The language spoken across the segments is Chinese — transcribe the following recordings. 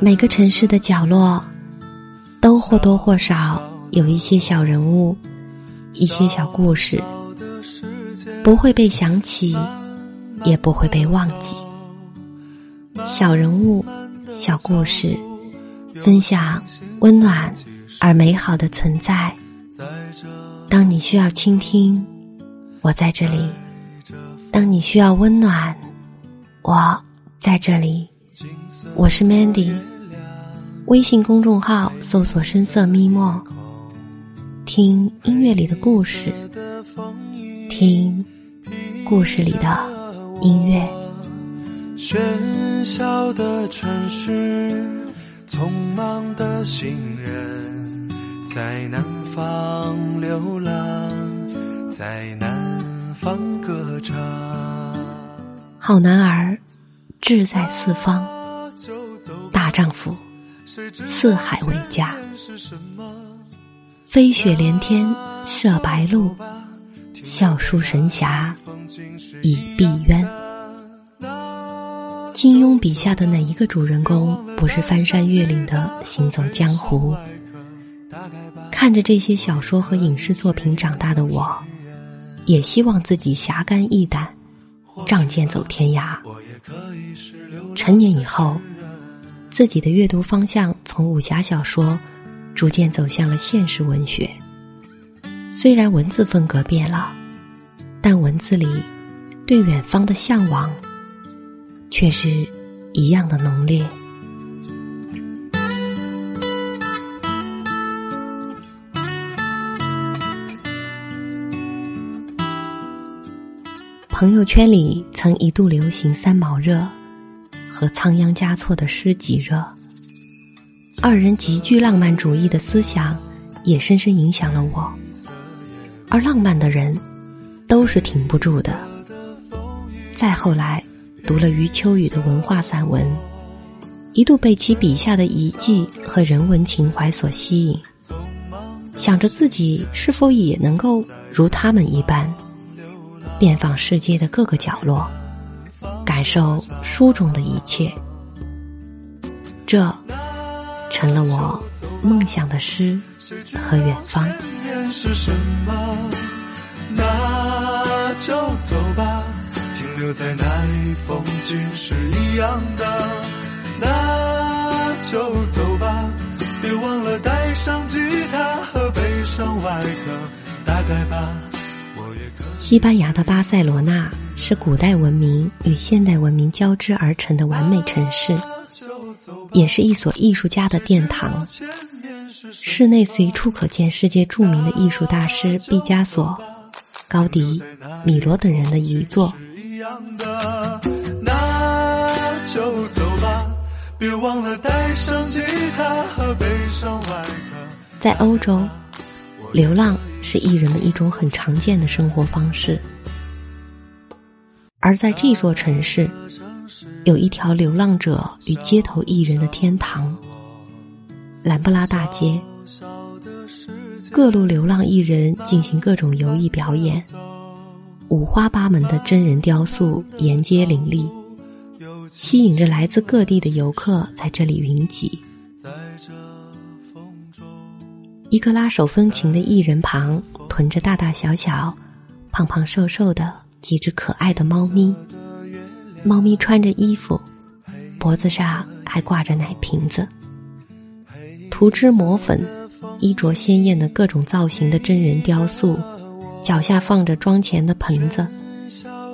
每个城市的角落，都或多或少有一些小人物，一些小故事，不会被想起，也不会被忘记。小人物，小故事，分享温暖而美好的存在。当你需要倾听，我在这里；当你需要温暖，我在这里。我是 Mandy，微信公众号搜索“深色咪墨”，听音乐里的故事，听故事里的音乐。喧嚣的城市，匆忙的行人，在南方流浪，在南方歌唱。好男儿。志在四方，大丈夫，四海为家。飞雪连天射白鹿，笑书神侠倚碧鸳。金庸笔下的哪一个主人公不是翻山越岭的行走江湖？看着这些小说和影视作品长大的我，也希望自己侠肝义胆，仗剑走天涯。成年以后，自己的阅读方向从武侠小说逐渐走向了现实文学。虽然文字风格变了，但文字里对远方的向往却是一样的浓烈。朋友圈里曾一度流行三毛热和仓央嘉措的诗集热，二人极具浪漫主义的思想也深深影响了我。而浪漫的人都是挺不住的。再后来，读了余秋雨的文化散文，一度被其笔下的遗迹和人文情怀所吸引，想着自己是否也能够如他们一般。遍访世界的各个角落，感受书中的一切，这成了我梦想的诗和远方。是什么？那就走吧，停留在那里，风景是一样的。那就走吧，别忘了带上吉他和悲伤外壳，大概吧。西班牙的巴塞罗那是古代文明与现代文明交织而成的完美城市，也是一所艺术家的殿堂。室内随处可见世界著名的艺术大师毕加索、高迪、米罗等人的遗作。那就走吧，别忘了带上吉他和外壳。在欧洲，流浪。是艺人的一种很常见的生活方式，而在这座城市，有一条流浪者与街头艺人的天堂——兰布拉大街。各路流浪艺人进行各种游艺表演，五花八门的真人雕塑沿街林立，吸引着来自各地的游客在这里云集。一个拉手风琴的艺人旁，囤着大大小小、胖胖瘦瘦的几只可爱的猫咪。猫咪穿着衣服，脖子上还挂着奶瓶子。涂脂抹粉、衣着鲜艳的各种造型的真人雕塑，脚下放着装钱的盆子。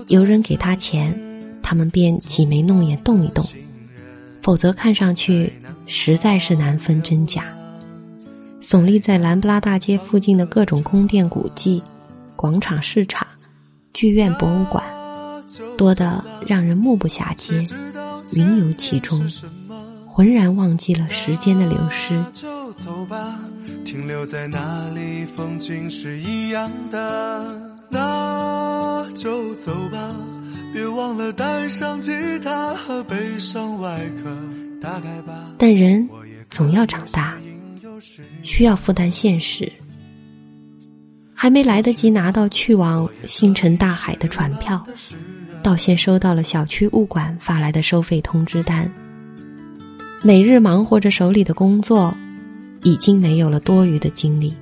有人给他钱，他们便挤眉弄眼动一动，否则看上去实在是难分真假。耸立在兰布拉大街附近的各种宫殿古迹、广场市场、剧院博物馆，多得让人目不暇接，云游其中，浑然忘记了时间的流失。停留在那里，风景是一样的。那就走吧，别忘了带上吉他和悲伤外壳。大概吧。但人总要长大。需要负担现实，还没来得及拿到去往星辰大海的船票，倒先收到了小区物管发来的收费通知单。每日忙活着手里的工作，已经没有了多余的精力。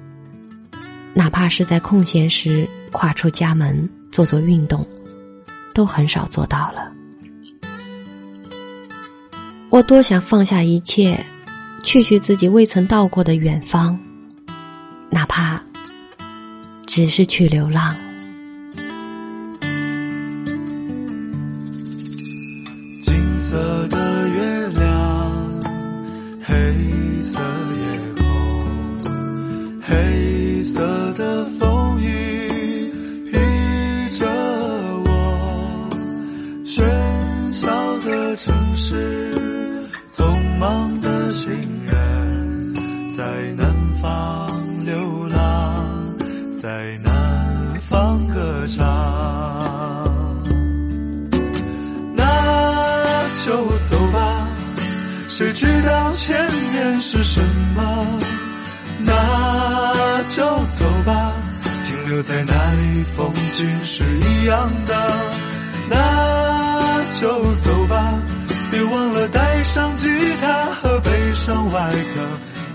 哪怕是在空闲时跨出家门做做运动，都很少做到了。我多想放下一切，去去自己未曾到过的远方，哪怕只是去流浪。金色的月亮，黑色夜空，黑色的风雨披着我，喧嚣的城市，匆忙，在南方流浪，在南方歌唱。那就走吧，谁知道前面是什么？那就走吧，停留在那里，风景是一样的。那就走吧，别忘了带上吉他和悲伤外壳。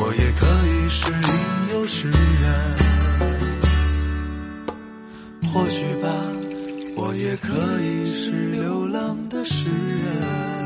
我也可以是吟游诗人。或许吧。我也可以是流浪的诗人。